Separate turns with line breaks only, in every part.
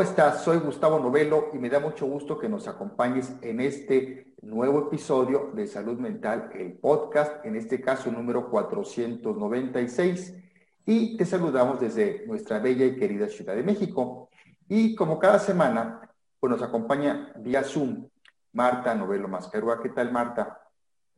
¿cómo estás? Soy Gustavo Novelo y me da mucho gusto que nos acompañes en este nuevo episodio de Salud Mental, el podcast, en este caso número 496. Y te saludamos desde nuestra bella y querida Ciudad de México. Y como cada semana, pues nos acompaña vía Zoom Marta Novelo Mascarúa. ¿Qué tal, Marta?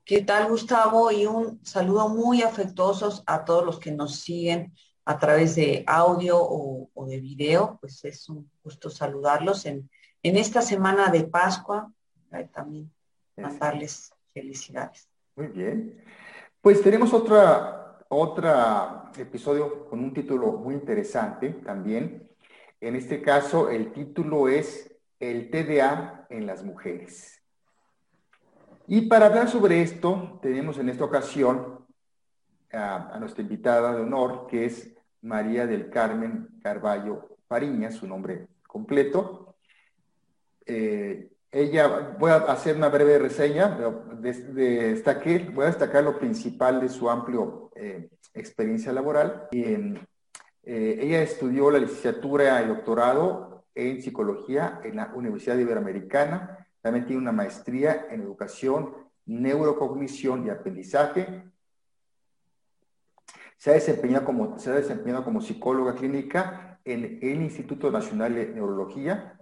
¿Qué tal, Gustavo? Y un saludo muy afectuoso a todos los que nos siguen a través de audio o, de video, pues es un gusto saludarlos en, en esta semana de Pascua, también mandarles felicidades.
Muy bien. Pues tenemos otra, otra episodio con un título muy interesante también. En este caso, el título es El TDA en las mujeres. Y para hablar sobre esto, tenemos en esta ocasión a, nuestra invitada de honor, que es María del Carmen Carballo Fariña, su nombre completo. Eh, ella, voy a hacer una breve reseña, de, de, voy a destacar lo principal de su amplio eh, experiencia laboral. Eh, ella estudió la licenciatura y doctorado en psicología en la Universidad Iberoamericana. También tiene una maestría en educación, neurocognición y aprendizaje se ha desempeñado como, se ha desempeñado como psicóloga clínica en el Instituto Nacional de Neurología,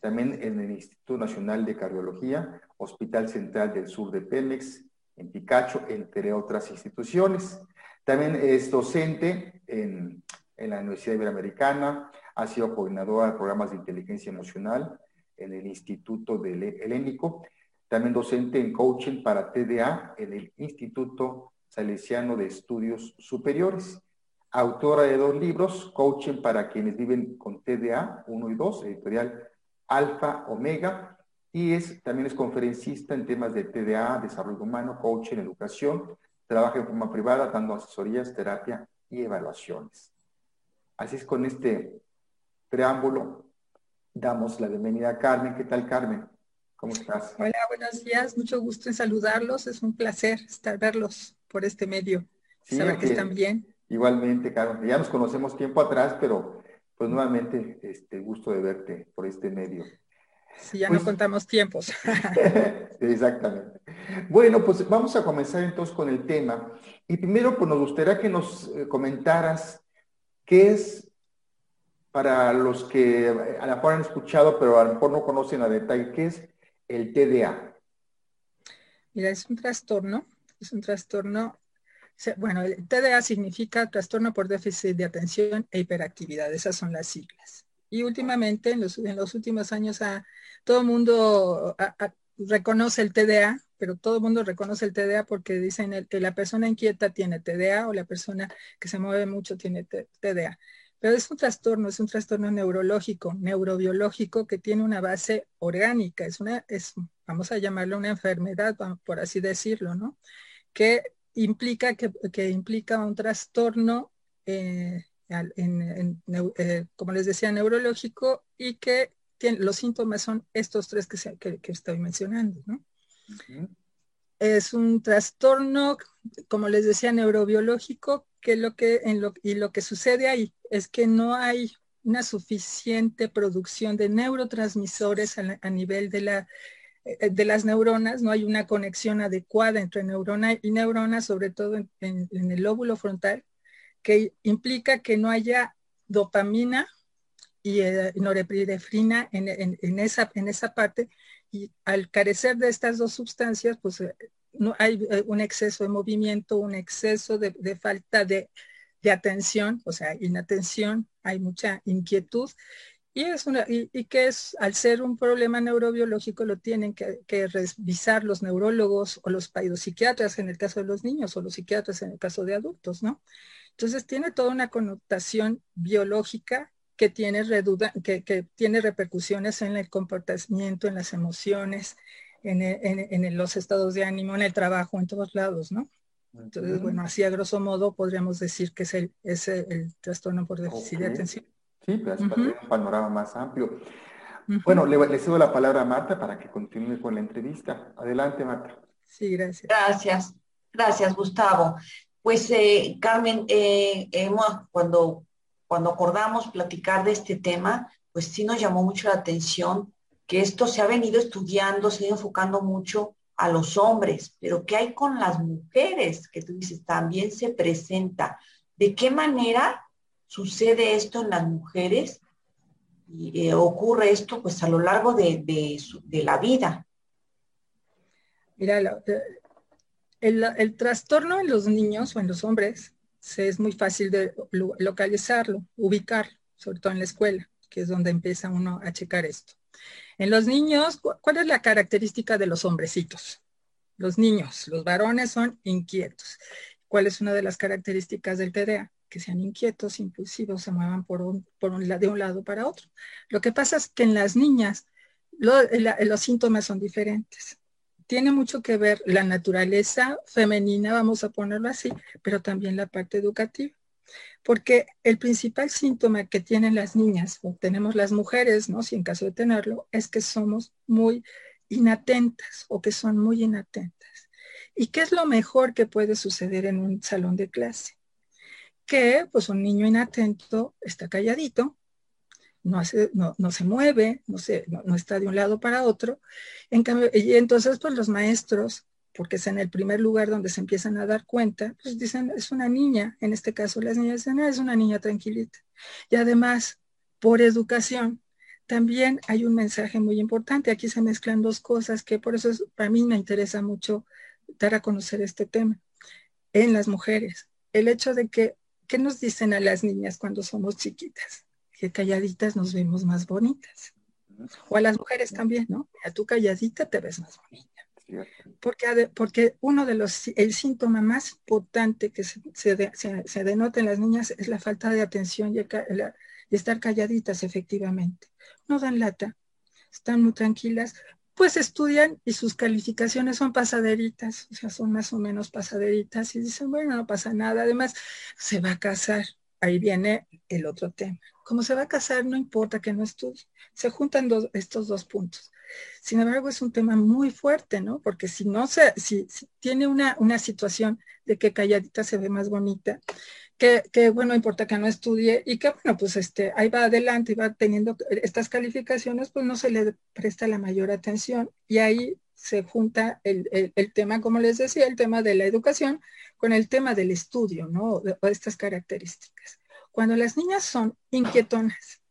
también en el Instituto Nacional de Cardiología, Hospital Central del Sur de Pemex, en Picacho, entre otras instituciones. También es docente en, la Universidad Iberoamericana, ha sido coordinadora de programas de inteligencia emocional en el Instituto del Helénico, también docente en coaching para TDA en el Instituto Salesiano de Estudios Superiores, autora de dos libros, Coaching para quienes viven con TDA 1 y 2, editorial Alfa Omega, y es, también es conferencista en temas de TDA, desarrollo humano, coaching, educación, trabaja en forma privada dando asesorías, terapia y evaluaciones. Así es con este preámbulo, damos la bienvenida a Carmen. ¿Qué tal, Carmen? ¿Cómo estás?
Hola, buenos días. Mucho gusto en saludarlos. Es un placer estar verlos por este medio. saber que están bien.
Igualmente, Carlos. Ya nos conocemos tiempo atrás, pero pues nuevamente este gusto de verte por este medio.
Sí, ya no pues contamos tiempos.
Exactamente. Bueno, pues vamos a comenzar entonces con el tema. Y primero, pues nos gustaría que nos eh, comentaras qué es para los que a lo mejor han escuchado, pero a lo mejor no conocen a detalle, qué es el TDA.
Mira, es un trastorno es un trastorno, bueno, el TDA significa trastorno por déficit de atención e hiperactividad, esas son las siglas. Y últimamente, en los, últimos años, todo el mundo reconoce el TDA, pero todo el mundo reconoce el TDA porque dicen que la persona inquieta tiene TDA o la persona que se mueve mucho tiene TDA. Pero es un trastorno, es un trastorno neurológico, neurobiológico que tiene una base orgánica, es una, vamos a llamarlo una enfermedad, por así decirlo, ¿no? que implica, que, implica un trastorno, eh, eh, como les decía, neurológico y que los síntomas son estos tres que, que, estoy mencionando. Es un trastorno, como les decía, neurobiológico, que lo que, en lo, y lo que sucede ahí es que no hay una suficiente producción de neurotransmisores a nivel de la eh, de las neuronas, no hay una conexión adecuada entre neurona y neurona, sobre todo en, el lóbulo frontal, que implica que no haya dopamina y eh, norepinefrina en, esa, en esa parte, y al carecer de estas dos sustancias, pues eh, no hay un exceso de movimiento, un exceso de, falta de, de atención, o sea, inatención, hay mucha inquietud y, es una, y, que es, al ser un problema neurobiológico, lo tienen que, revisar los neurólogos o los paidopsiquiatras en el caso de los niños o los psiquiatras en el caso de adultos, ¿no? Entonces tiene toda una connotación biológica que tiene, que, que tiene repercusiones en el comportamiento, en las emociones, en, en, los estados de ánimo, en el trabajo, en todos lados, ¿no? Entonces, bueno, así a grosso modo podríamos decir que es el, es el, trastorno por déficit de atención.
Sí, para tener un panorama más amplio. Bueno, le, cedo la palabra a Marta para que continúe con la entrevista. Adelante, Marta.
Sí, gracias.
Gracias, gracias, Gustavo. Pues, eh, Carmen, eh, cuando, cuando acordamos platicar de este tema, pues sí nos llamó mucho la atención que esto se ha venido estudiando, se ha ido enfocando mucho a los hombres, pero ¿qué hay con las mujeres? Que tú dices, también se presenta. ¿De qué manera sucede esto en las mujeres? Y eh, ocurre esto pues a lo largo de, la vida.
Mira, eh, el, el, trastorno en los niños o en los hombres se, es muy fácil de localizarlo, ubicar, sobre todo en la escuela, que es donde empieza uno a checar esto. En los niños, ¿cuál es la característica de los hombrecitos? Los niños, los varones son inquietos. ¿Cuál es una de las características del TDA? Que sean inquietos, impulsivos, se muevan por un, por un, de un lado para otro. Lo que pasa es que en las niñas los síntomas son diferentes. Tiene mucho que ver la naturaleza femenina, vamos a ponerlo así, pero también la parte educativa porque el principal síntoma que tienen las niñas o tenemos las mujeres, ¿no? Si en caso de tenerlo, es que somos muy inatentas o que son muy inatentas. ¿Y qué es lo mejor que puede suceder en un salón de clase? Que pues un niño inatento está calladito, no, hace, no, se mueve, no, se, no, está de un lado para otro. En cambio, y entonces pues los maestros porque es en el primer lugar donde se empiezan a dar cuenta, pues dicen, es una niña, en este caso las niñas dicen, ah, es una niña tranquilita. Y además, por educación, también hay un mensaje muy importante. Aquí se mezclan dos cosas que por eso para mí me interesa mucho dar a conocer este tema. En las mujeres, el hecho de que, ¿qué nos dicen a las niñas cuando somos chiquitas? Que calladitas nos vemos más bonitas. O a las mujeres también, ¿no? A tú calladita te ves más bonita. Porque, porque uno de los, el síntoma más importante que se, se, denota en las niñas es la falta de atención y, estar calladitas efectivamente. No dan lata, están muy tranquilas, pues estudian y sus calificaciones son pasaderitas, o sea, son más o menos pasaderitas y dicen, bueno, no pasa nada, además se va a casar. Ahí viene el otro tema. Como se va a casar, no importa que no estudie. Se juntan estos dos puntos. Sin embargo, es un tema muy fuerte, ¿no? Porque si no se, si, tiene una, una situación de que calladita se ve más bonita, que, que, bueno, importa que no estudie y que bueno, pues este, ahí va adelante y va teniendo estas calificaciones, pues no se le presta la mayor atención y ahí se junta el, el, tema, como les decía, el tema de la educación con el tema del estudio, ¿no? De, de estas características. Cuando las niñas son inquietonas,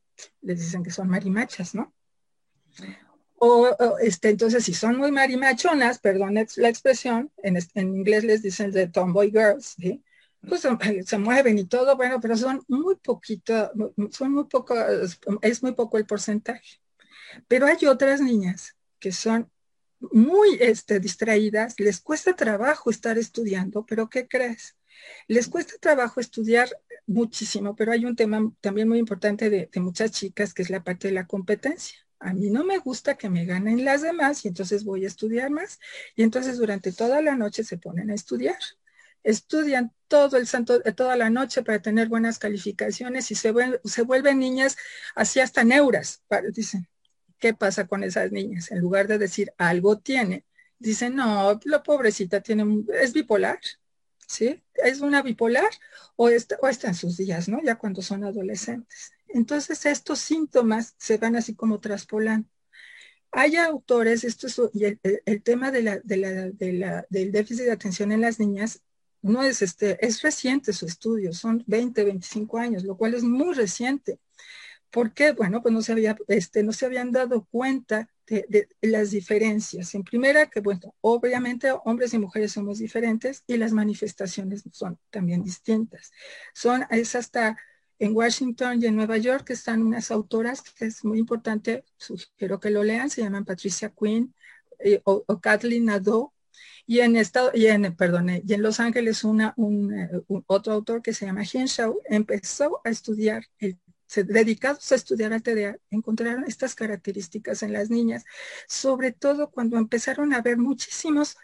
les dicen que son marimachas, ¿no? O, este, entonces, si son muy marimachonas, perdón la expresión, en, inglés les dicen de tomboy girls, pues se mueven y todo, bueno, pero son muy poquito, son muy poco, es muy poco el porcentaje. Pero hay otras niñas que son muy este, distraídas, les cuesta trabajo estar estudiando, pero ¿qué crees? Les cuesta trabajo estudiar muchísimo, pero hay un tema también muy importante de muchas chicas, que es la parte de la competencia a mí no me gusta que me ganen las demás y entonces voy a estudiar más. Y entonces durante toda la noche se ponen a estudiar. Estudian todo el santo, eh, toda la noche para tener buenas calificaciones y se, se vuelven niñas así hasta neuras. Dicen, ¿qué pasa con esas niñas? En lugar de decir algo tiene, dicen, no, la pobrecita tiene, es bipolar. ¿Sí? ¿Es una bipolar o está, o está en sus días, ¿no? Ya cuando son adolescentes. Entonces estos síntomas se van así como traspolando. Hay autores, esto es, y el, tema del déficit de atención en las niñas no es este, es reciente su estudio, son 20, 25 años, lo cual es muy reciente. ¿Por qué? Bueno, pues no se, había, este, no se habían dado cuenta de, las diferencias. En primera, que bueno, obviamente hombres y mujeres somos diferentes y las manifestaciones son también distintas. Son, es hasta en Washington y en Nueva York están unas autoras que es muy importante, sugiero que lo lean, se llaman Patricia Quinn eh, o, Kathleen Nadeau. Y en, estado, y, en, perdón, y en Los Ángeles una, un, eh, otro autor que se llama Henshaw empezó a estudiar, el, dedicados a estudiar al TDA, encontraron estas características en las niñas, sobre todo cuando empezaron a ver muchísimos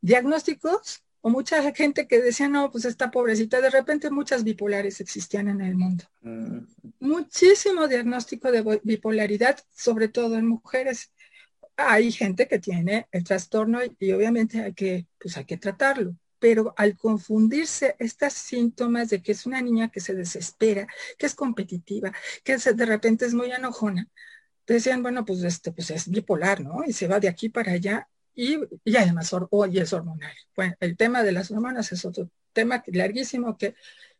diagnósticos o mucha gente que decía, no, pues esta pobrecita, de repente muchas bipolares existían en el mundo. Mm. Muchísimo diagnóstico de bipolaridad, sobre todo en mujeres. Hay gente que tiene el trastorno y, obviamente hay que, pues hay que tratarlo, pero al confundirse estos síntomas de que es una niña que se desespera, que es competitiva, que de repente es muy enojona, decían, bueno, pues este, pues es bipolar, ¿no? Y se va de aquí para allá y, y además hoy es hormonal. Bueno, el tema de las hormonas es otro tema larguísimo que,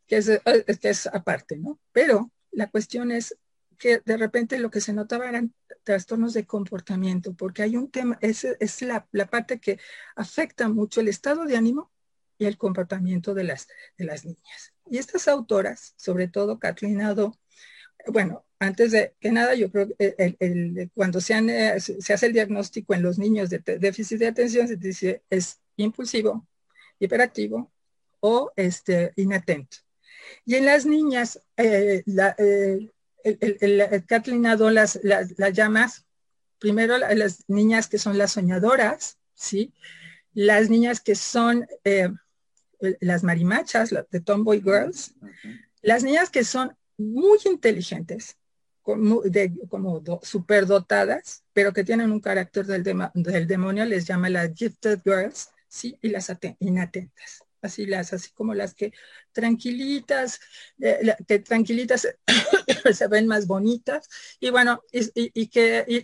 que, es, aparte, ¿no? Pero la cuestión es que de repente lo que se notaba eran trastornos de comportamiento, porque hay un tema, es, es la, parte que afecta mucho el estado de ánimo y el comportamiento de las, de las niñas. Y estas autoras, sobre todo Kathleen Ado, bueno, antes de que nada, yo creo que cuando se, eh, se, hace el diagnóstico en los niños de déficit de atención, se dice es impulsivo, hiperactivo o este, inatento. Y en las niñas, eh, la, eh, el, Kathleen Ado las, las, llamas, primero las niñas que son las soñadoras, ¿sí? Las niñas que son las marimachas, de Tomboy Girls, las niñas que son muy inteligentes, como, de, como superdotadas, pero que tienen un carácter del, del demonio, les llama las gifted girls, ¿sí? Y las inatentas así las, así como las que tranquilitas, eh, que tranquilitas se ven más bonitas, y bueno, y, que,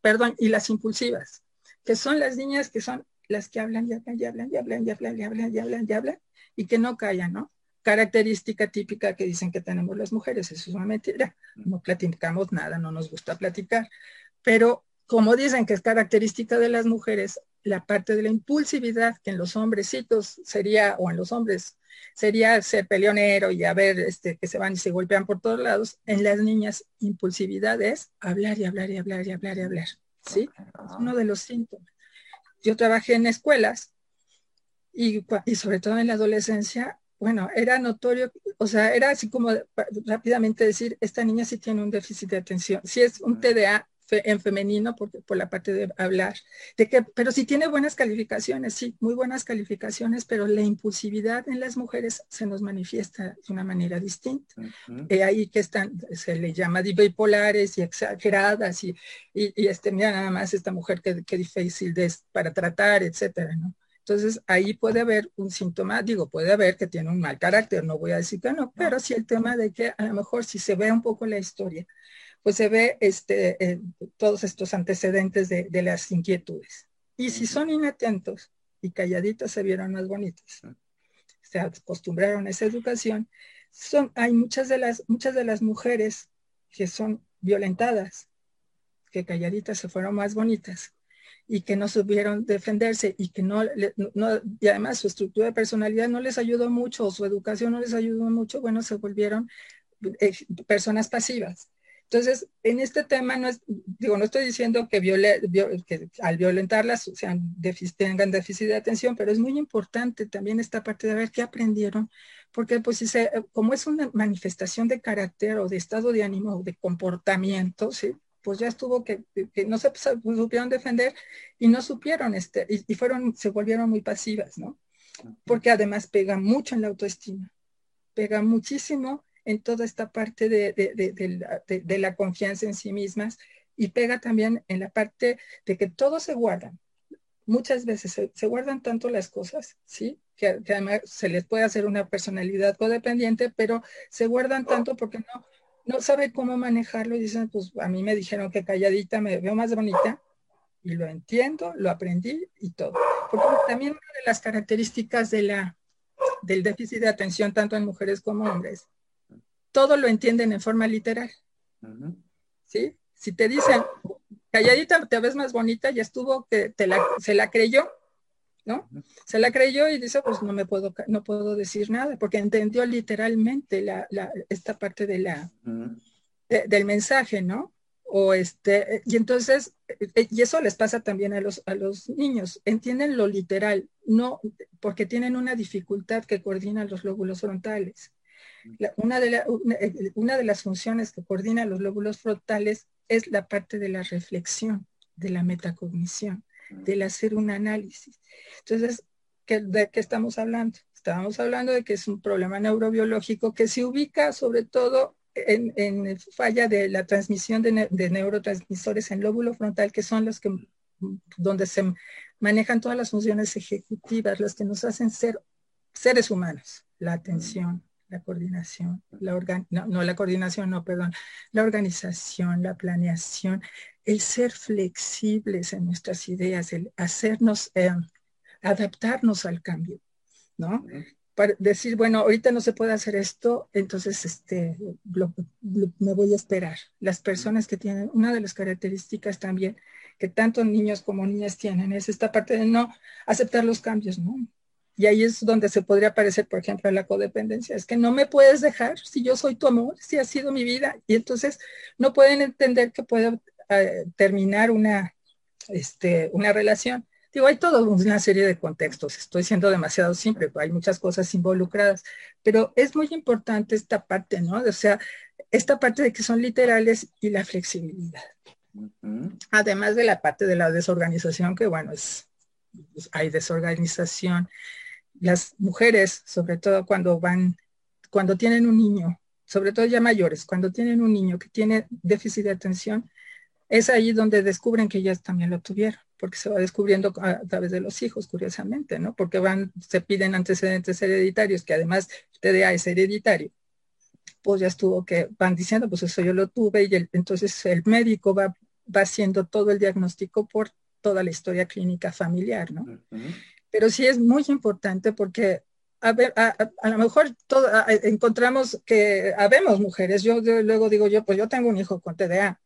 perdón, y las impulsivas, que son las niñas que son las que hablan y hablan y hablan y hablan y hablan y hablan y hablan y hablan y que no callan, ¿no? Característica típica que dicen que tenemos las mujeres, eso es una mentira, no platicamos nada, no nos gusta platicar, pero como dicen que es característica de las mujeres, la parte de la impulsividad, que en los hombrecitos sería, o en los hombres, sería ser peleonero y a ver este, que se van y se golpean por todos lados. En las niñas, impulsividad es hablar y hablar y hablar y hablar y hablar. ¿Sí? Es uno de los síntomas. Yo trabajé en escuelas y, y sobre todo en la adolescencia, bueno, era notorio, o sea, era así como rápidamente decir, esta niña sí tiene un déficit de atención. Si es un TDA, en femenino por, por, la parte de hablar, de que, pero si tiene buenas calificaciones, sí, muy buenas calificaciones, pero la impulsividad en las mujeres se nos manifiesta de una manera distinta. Uh ahí que están, se le llama bipolares y exageradas y, y, este, mira nada más esta mujer que, que difícil de, para tratar, etcétera, ¿no? Entonces ahí puede haber un síntoma, digo, puede haber que tiene un mal carácter, no voy a decir que no, pero sí el tema de que a lo mejor si se ve un poco la historia, pues se ve este, eh, todos estos antecedentes de, las inquietudes. Y si son inatentos y calladitas se vieron más bonitas, se acostumbraron a esa educación, son, hay muchas de, las, muchas de las mujeres que son violentadas, que calladitas se fueron más bonitas y que no supieron defenderse y que no, no, y además su estructura de personalidad no les ayudó mucho o su educación no les ayudó mucho, bueno, se volvieron eh, personas pasivas. Entonces, en este tema, no es, digo, no estoy diciendo que, que al violentarlas sean tengan déficit de atención, pero es muy importante también esta parte de ver qué aprendieron, porque pues si se, como es una manifestación de carácter o de estado de ánimo o de comportamiento, ¿sí? pues ya estuvo que, que no se supieron defender y no supieron, este, y, y fueron, se volvieron muy pasivas, ¿no? Porque además pega mucho en la autoestima, pega muchísimo en toda esta parte de, la confianza en sí mismas y pega también en la parte de que todo se guardan. Muchas veces se, guardan tanto las cosas, ¿sí? Que, además se les puede hacer una personalidad codependiente, pero se guardan tanto porque no, no sabe cómo manejarlo y dicen, pues a mí me dijeron que calladita me veo más bonita y lo entiendo, lo aprendí y todo. Porque también una de las características de la, del déficit de atención tanto en mujeres como hombres todo lo entienden en forma literal. ¿Sí? Si te dicen, calladita te ves más bonita, ya estuvo que te la, se la creyó, ¿no? Se la creyó y dice, pues no me puedo, no puedo decir nada, porque entendió literalmente la, esta parte de la, del mensaje, ¿no? O este, y entonces, eh, y eso les pasa también a los, a los niños, entienden lo literal, no, porque tienen una dificultad que coordina los lóbulos frontales una, de eh, una, de las funciones que coordina los lóbulos frontales es la parte de la reflexión, de la metacognición, del hacer un análisis. Entonces, ¿de qué estamos hablando? Estábamos hablando de que es un problema neurobiológico que se ubica sobre todo en, falla de la transmisión de, de, neurotransmisores en lóbulo frontal, que son los que donde se manejan todas las funciones ejecutivas, las que nos hacen ser seres humanos, la atención, la coordinación, la organ no, la coordinación, no, perdón, la organización, la planeación, el ser flexibles en nuestras ideas, el hacernos, eh, adaptarnos al cambio, ¿no? Para decir, bueno, ahorita no se puede hacer esto, entonces este, me voy a esperar. Las personas que tienen, una de las características también que tanto niños como niñas tienen es esta parte de no aceptar los cambios, ¿no? Y ahí es donde se podría aparecer, por ejemplo, la codependencia. Es que no me puedes dejar si yo soy tu amor, si ha sido mi vida. Y entonces no pueden entender que puedo eh, terminar una, este, una relación. Digo, hay toda una serie de contextos. Estoy siendo demasiado simple, hay muchas cosas involucradas. Pero es muy importante esta parte, ¿no? O sea, esta parte de que son literales y la flexibilidad. Además de la parte de la desorganización, que bueno, es, pues, hay desorganización las mujeres, sobre todo cuando van, cuando tienen un niño, sobre todo ya mayores, cuando tienen un niño que tiene déficit de atención, es ahí donde descubren que ellas también lo tuvieron, porque se va descubriendo a, través de los hijos, curiosamente, ¿no? Porque van, se piden antecedentes hereditarios, que además TDA es hereditario. Pues ya estuvo que van diciendo, pues eso yo lo tuve, y entonces el médico va haciendo todo el diagnóstico por toda la historia clínica familiar, ¿no? Pero sí es muy importante porque a, ver, a, lo mejor todo, encontramos que habemos mujeres. Yo, luego digo yo, pues yo tengo un hijo con TDA,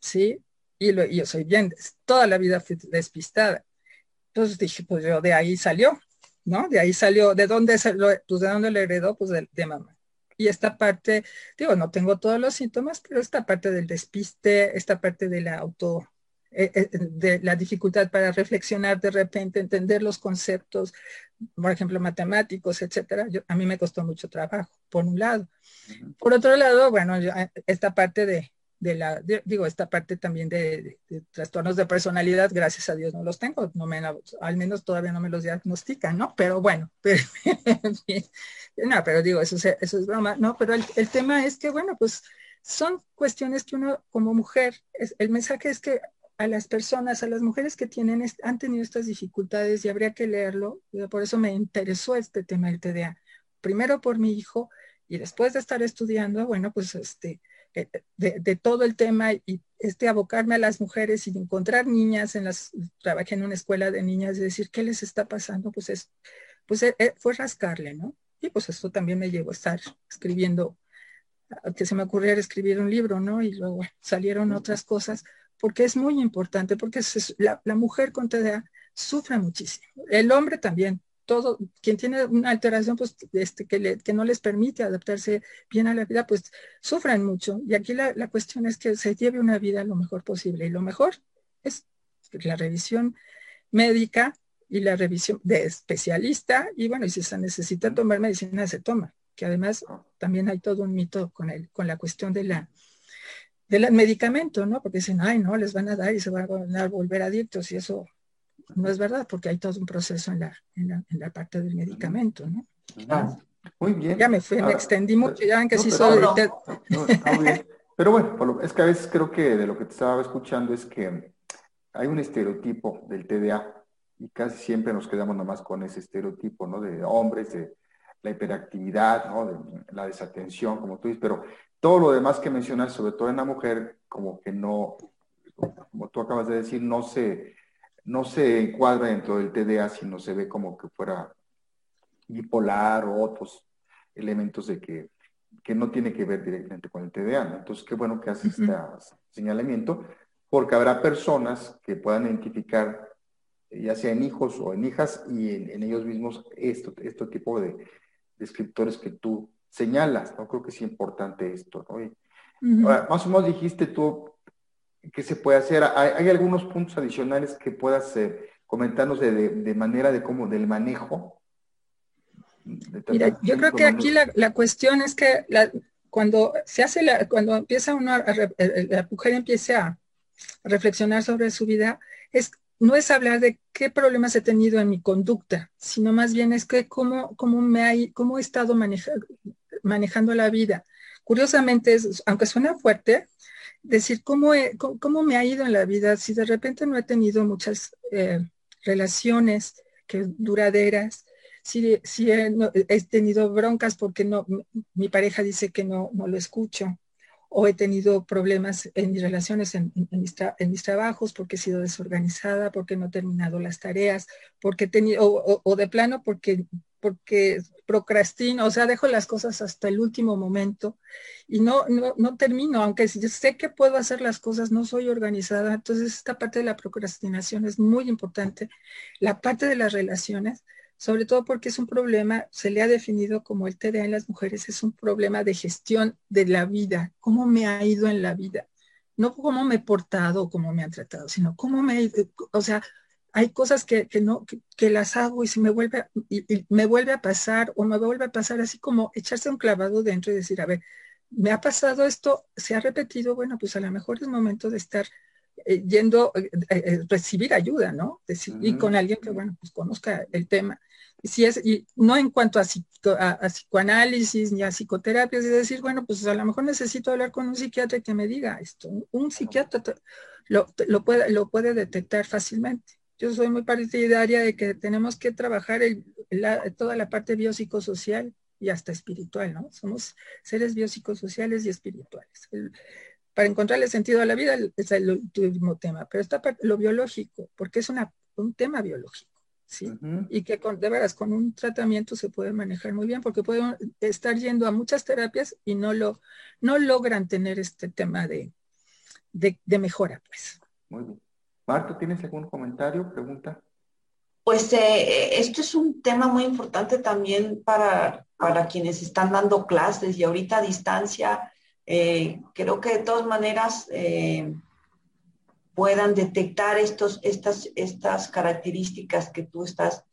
¿sí? Y, lo, yo soy bien, toda la vida fui despistada. Entonces dije, pues yo de ahí salió, ¿no? De ahí salió, ¿de dónde, pues de dónde le heredó? Pues de, de mamá. Y esta parte, digo, no tengo todos los síntomas, pero esta parte del despiste, esta parte de la auto eh, eh, de la dificultad para reflexionar de repente, entender los conceptos, por ejemplo, matemáticos, etcétera. a mí me costó mucho trabajo, por un lado. Por otro lado, bueno, eh, esta parte de, la, digo, esta parte también de, trastornos de personalidad, gracias a Dios no los tengo, no me, al menos todavía no me los diagnostican, ¿no? Pero bueno, no, pero digo, eso, eso es broma, ¿no? Pero el, el tema es que, bueno, pues son cuestiones que uno como mujer, es, el mensaje es que a las personas, a las mujeres que tienen, han tenido estas dificultades y habría que leerlo. Por eso me interesó este tema del TDA. Primero por mi hijo y después de estar estudiando, bueno, pues este, eh, de, todo el tema y este abocarme a las mujeres y encontrar niñas en las, trabajé en una escuela de niñas y decir, ¿qué les está pasando? Pues es, pues eh, eh, fue rascarle, ¿no? Y pues esto también me llevó a estar escribiendo, que se me ocurriera escribir un libro, ¿no? Y luego salieron otras cosas, porque es muy importante, porque la, mujer con TDA sufre muchísimo. El hombre también, todo, quien tiene una alteración pues, este, que, no les permite adaptarse bien a la vida, pues sufren mucho. Y aquí la, la, cuestión es que se lleve una vida lo mejor posible. Y lo mejor es la revisión médica y la revisión de especialista. Y bueno, y si se necesita tomar medicina, se toma. Que además también hay todo un mito con, el, con la cuestión de la del medicamento, ¿no? Porque dicen, ay, no, les van a dar y se van a volver adictos y eso no es verdad porque hay todo un proceso en la, en la, parte del medicamento, ¿no?
Ah, muy bien.
Ya me fui, me extendí mucho, ya ven que sí soy...
Pero bueno, es que a veces creo que de lo que te estaba escuchando es que hay un estereotipo del TDA y casi siempre nos quedamos nomás con ese estereotipo, ¿no? De hombres, de la hiperactividad, ¿no? De la desatención, como tú dices, pero todo lo demás que mencionas, sobre todo en la mujer, como que no, como tú acabas de decir, no se, no se encuadra dentro del TDA, sino se ve como que fuera bipolar o otros elementos de que, que no tiene que ver directamente con el TDA. Entonces, qué bueno que haces este señalamiento, porque habrá personas que puedan identificar, ya sea en hijos o en hijas, y en, ellos mismos, esto, este tipo de descriptores que tú señalas, ¿no? Creo que es importante esto, ¿no? más o menos dijiste tú que se puede hacer. ¿Hay, algunos puntos adicionales que puedas eh, comentarnos de, manera de cómo, del manejo?
Mira, yo creo que aquí la, cuestión es que cuando se hace la, cuando empieza uno a, la mujer empieza a reflexionar sobre su vida, es no es hablar de qué problemas he tenido en mi conducta, sino más bien es que cómo, cómo me hay, cómo he estado manejando, la vida. Curiosamente, aunque suena fuerte, decir cómo, cómo, me ha ido en la vida si de repente no he tenido muchas eh, relaciones que duraderas, si, si he, tenido broncas porque no, mi pareja dice que no, no lo escucho, o he tenido problemas en mis relaciones, en, mis, trabajos, porque he sido desorganizada, porque no he terminado las tareas, porque he tenido, o, de plano porque, porque procrastino, o sea, dejo las cosas hasta el último momento y no, no, no termino, aunque yo sé que puedo hacer las cosas, no soy organizada. Entonces, esta parte de la procrastinación es muy importante. La parte de las relaciones, sobre todo porque es un problema, se le ha definido como el TDA en las mujeres, es un problema de gestión de la vida, cómo me ha ido en la vida, no cómo me he portado o cómo me han tratado, sino cómo me, ido, o sea, hay cosas que, no, que, las hago y se me vuelve, y, me vuelve a pasar o me vuelve a pasar así como echarse un clavado dentro y decir, a ver, me ha pasado esto, se ha repetido, bueno, pues a lo mejor es momento de estar eh, yendo, eh, eh, recibir ayuda, ¿no? Y con alguien que, bueno, pues conozca el tema. Si es, y no en cuanto a, psicoanálisis ni a psicoterapia, es decir, bueno, pues a lo mejor necesito hablar con un psiquiatra que me diga esto. Un psiquiatra lo, lo, puede, lo puede detectar fácilmente. Yo soy muy partidaria de que tenemos que trabajar toda la parte biopsicosocial y hasta espiritual, ¿no? Somos seres biopsicosociales y espirituales para encontrarle sentido a la vida es el último tema, pero está lo biológico, porque es una, un tema biológico, ¿sí? Y que con, de veras con un tratamiento se puede manejar muy bien, porque pueden estar yendo a muchas terapias y no, lo, no logran tener este tema de, de, mejora, pues.
Muy bien. Marta, ¿tienes algún comentario, pregunta?
Pues eh, esto es un tema muy importante también para, para quienes están dando clases y ahorita a distancia eh, creo que de todas maneras eh, puedan detectar estos, estas, estas características que tú estás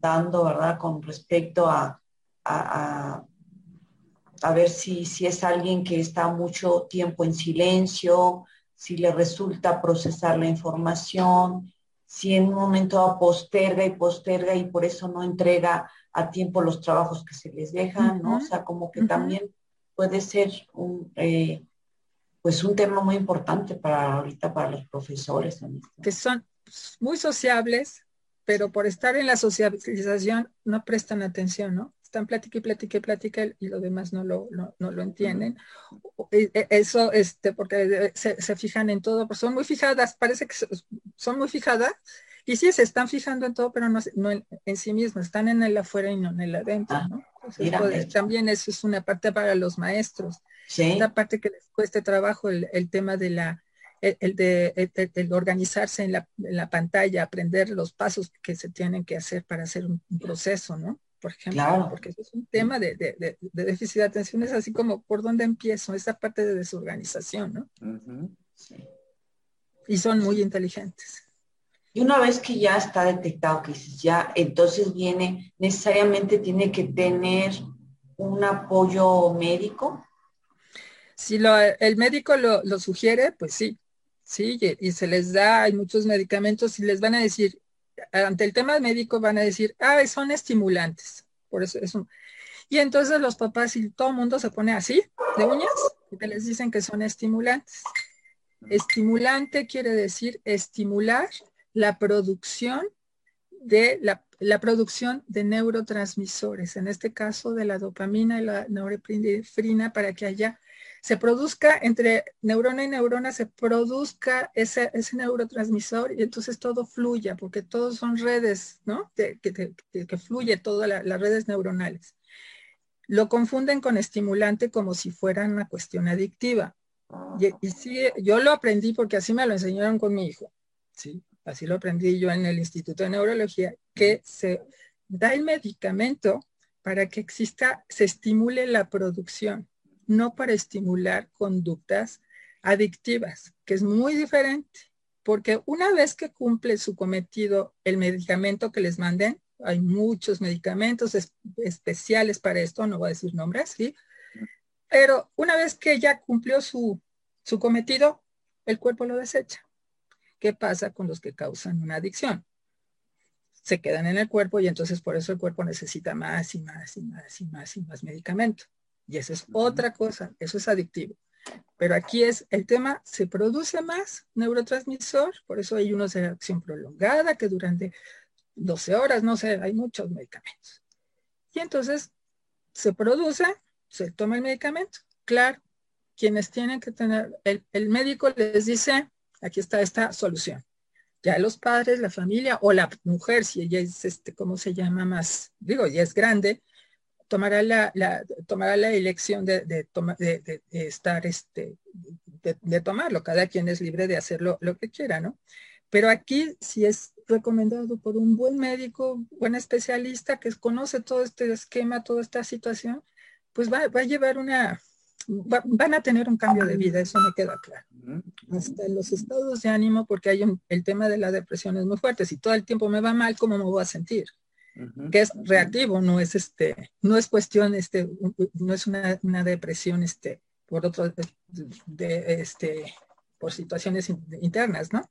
dando, ¿verdad? Con respecto a, a, ver si, si es alguien que está mucho tiempo en silencio, si le resulta procesar la información, si en un momento posterga y posterga y por eso no entrega a tiempo los trabajos que se les dejan, ¿no? O sea, como que también puede ser un, eh, pues un tema muy importante para ahorita para los profesores.
Que son muy sociables, pero por estar en la socialización no prestan atención, ¿no? Están plática y plática y plática y lo demás no lo, no, lo entienden. E, eso, este, porque se, se, fijan en todo, pues son muy fijadas, parece que son muy fijadas, y sí, se están fijando en todo, pero no, en, sí mismos, están en el afuera y no en el adentro, Pues, también eso es una parte para los maestros. Sí. Esta parte que les cueste trabajo el, tema de la, el, de el, organizarse en la, en la, pantalla, aprender los pasos que se tienen que hacer para hacer un, proceso, ¿no? Por ejemplo, porque eso es un tema de, de, de, déficit de atención, es así como por dónde empiezo, esa parte de desorganización, ¿no? sí. Y son muy inteligentes.
Y una vez que ya está detectado que ya, entonces viene, necesariamente tiene que tener un apoyo médico.
Si lo, el médico lo, sugiere, pues sí, sí, y, se les da, hay muchos medicamentos y les van a decir, ante el tema médico van a decir, ah, son estimulantes, por eso es un... Y entonces los papás y todo el mundo se pone así, de uñas, y les dicen que son estimulantes. Estimulante quiere decir estimular la producción de la, producción de neurotransmisores, en este caso de la dopamina y la norepinefrina, para que haya, se produzca entre neurona y neurona, se produzca ese, ese neurotransmisor y entonces todo fluya, porque todos son redes, ¿no? Que, que, fluye todas las redes neuronales. Lo confunden con estimulante como si fuera una cuestión adictiva. Y, y sí, yo lo aprendí porque así me lo enseñaron con mi hijo. ¿sí? Así lo aprendí yo en el Instituto de Neurología, que se da el medicamento para que exista, se estimule la producción, no para estimular conductas adictivas, que es muy diferente, porque una vez que cumple su cometido el medicamento que les manden, hay muchos medicamentos especiales para esto, no voy a decir nombres, ¿sí? Pero una vez que ya cumplió su, su cometido, el cuerpo lo desecha. ¿Qué pasa con los que causan una adicción? Se quedan en el cuerpo y entonces por eso el cuerpo necesita más y más y más y más y más medicamento. Y eso es otra cosa, eso es adictivo. Pero aquí es el tema, se produce más neurotransmisor, por eso hay unos de acción prolongada que durante 12 horas, no sé, hay muchos medicamentos. Y entonces se produce, se toma el medicamento. Claro, quienes tienen que tener, el, el médico les dice, aquí está esta solución. Ya los padres, la familia o la mujer, si ella es, este, ¿cómo se llama más? Digo, ya es grande, tomará la, tomará la elección de, estar, este, de, tomarlo. Cada quien es libre de hacerlo lo que quiera, ¿no? Pero aquí, si es recomendado por un buen médico, buen especialista que conoce todo este esquema, toda esta situación, pues va a llevar una, van a tener un cambio de vida, eso me queda claro. Hasta los estados de ánimo, porque hay un, el tema de la depresión es muy fuerte. Si todo el tiempo me va mal, ¿cómo me voy a sentir? Que es reactivo, no es este, no es cuestión, este, no es una, una depresión, este, por otro, de, este, por situaciones internas, ¿no?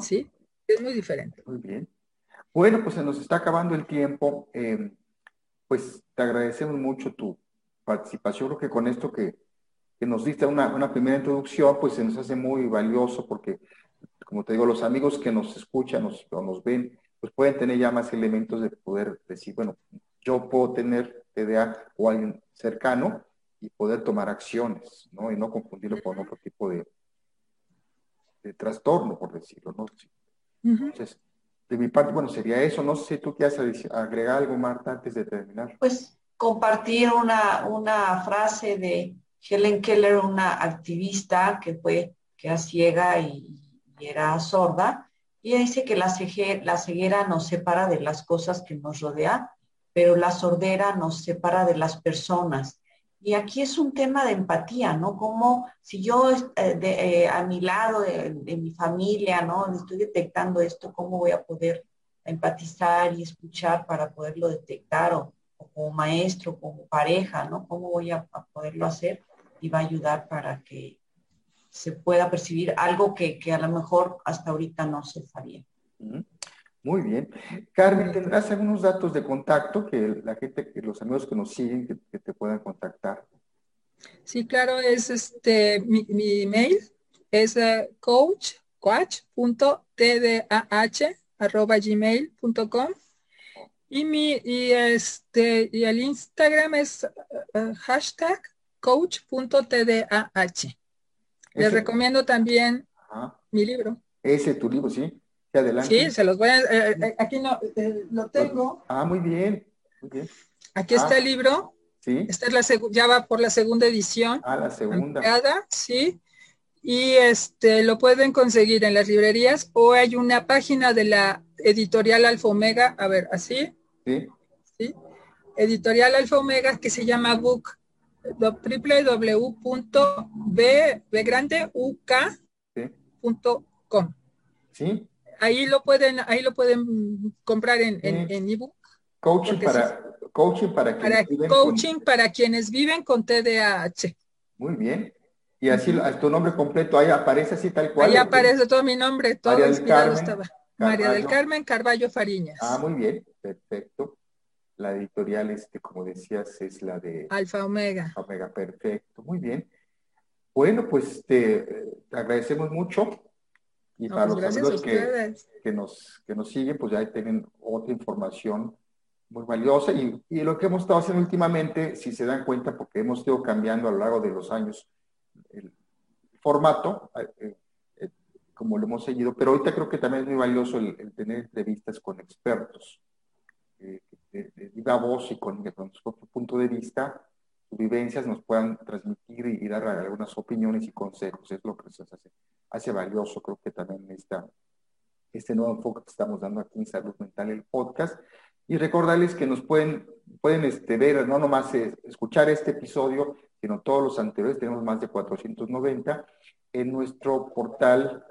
Sí, es muy diferente.
Muy bien. Bueno, pues se nos está acabando el tiempo. Eh, pues te agradecemos mucho tu participación. Creo que con esto que, que nos diste una, una, primera introducción, pues se nos hace muy valioso porque, como te digo, los amigos que nos escuchan nos, o nos ven, pues pueden tener ya más elementos de poder decir, bueno, yo puedo tener TDA o alguien cercano y poder tomar acciones, ¿no? Y no confundirlo con otro tipo de, de trastorno, por decirlo, ¿no? Entonces, de mi parte, bueno, sería eso. No sé si tú quieres agregar algo, Marta, antes de terminar.
Pues compartir una, una frase de Helen Keller, una activista que fue, que era ciega y, era sorda, y ella dice que la, la ceguera nos separa de las cosas que nos rodean, pero la sordera nos separa de las personas. Y aquí es un tema de empatía, ¿no? Como si yo eh, eh, a mi lado, de, mi familia, ¿no? Estoy detectando esto, ¿cómo voy a poder empatizar y escuchar para poderlo detectar? O, como maestro, como pareja, ¿no? ¿Cómo voy a, poderlo hacer? Y va a ayudar para que se pueda percibir algo que, a lo mejor hasta ahorita no se sabía.
Muy bien. Carmen, ¿tendrás algunos datos de contacto que la gente, que los amigos que nos siguen, que, te puedan contactar?
Sí, claro, es este, mi, mi email es uh, coach, arroba gmail.com y mi, y este, y el Instagram es uh, hashtag coach.tdah. Les recomiendo también mi libro.
Ese tu libro, sí.
Sí, se los voy a... Eh, eh, aquí no, eh, lo tengo.
Ah, muy bien.
Aquí está ah, el libro. Sí. Esta es la ya va por la segunda edición.
Ah, la segunda.
sí. Y este lo pueden conseguir en las librerías o hay una página de la editorial Alfa Omega, a ver, así. Sí. Sí. Editorial Alfa Omega que se llama book www.bgranduk.com.
Sí
ahí lo pueden, ahí lo pueden comprar en, en, ebook.
Coaching para, coaching para,
quienes viven coaching con... para quienes viven con TDAH.
Muy bien. Y así tu nombre completo, ahí aparece así tal cual.
Ahí aparece todo mi nombre, todo María inspirado estaba. María del Carmen Carballo Fariñas.
Ah, muy bien, perfecto. La editorial, este, como decías, es la de
Alfa Omega.
Omega, perfecto, muy bien. Bueno, pues te agradecemos mucho y para pues los amigos que, que, nos, que nos siguen, pues ya tienen otra información muy valiosa. Y, y, lo que hemos estado haciendo últimamente, si se dan cuenta, porque hemos ido cambiando a lo largo de los años el formato, eh, eh, como lo hemos seguido, pero ahorita creo que también es muy valioso el, tener entrevistas con expertos, eh, de, viva voz y con, con su punto de vista, sus vivencias nos puedan transmitir y, dar algunas opiniones y consejos. Es lo que se hace, hace valioso, creo que también esta, este nuevo enfoque que estamos dando aquí en Salud Mental, el podcast. Y recordarles que nos pueden, pueden este, ver, no nomás escuchar este episodio, sino todos los anteriores, tenemos más de 490, en nuestro portal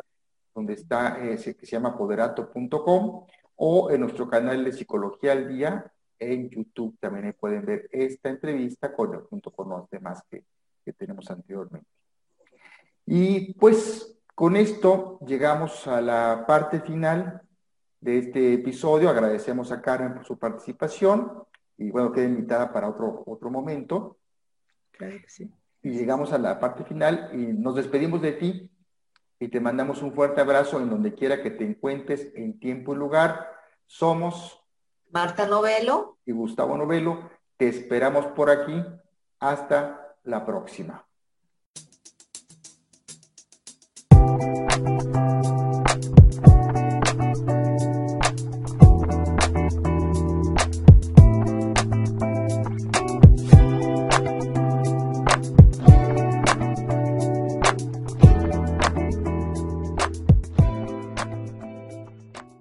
donde está, eh, que se llama poderato.com o en nuestro canal de Psicología al Día, en YouTube también pueden ver esta entrevista con, junto con los demás que, que tenemos anteriormente. Y pues con esto llegamos a la parte final de este episodio. Agradecemos a Karen por su participación y bueno, queda invitada para otro, otro momento.
Claro que sí.
Y llegamos a la parte final y nos despedimos de ti y te mandamos un fuerte abrazo en donde quiera que te encuentres en tiempo y lugar. Somos
Marta Novelo
y Gustavo Novelo Te esperamos por aquí. Hasta la próxima.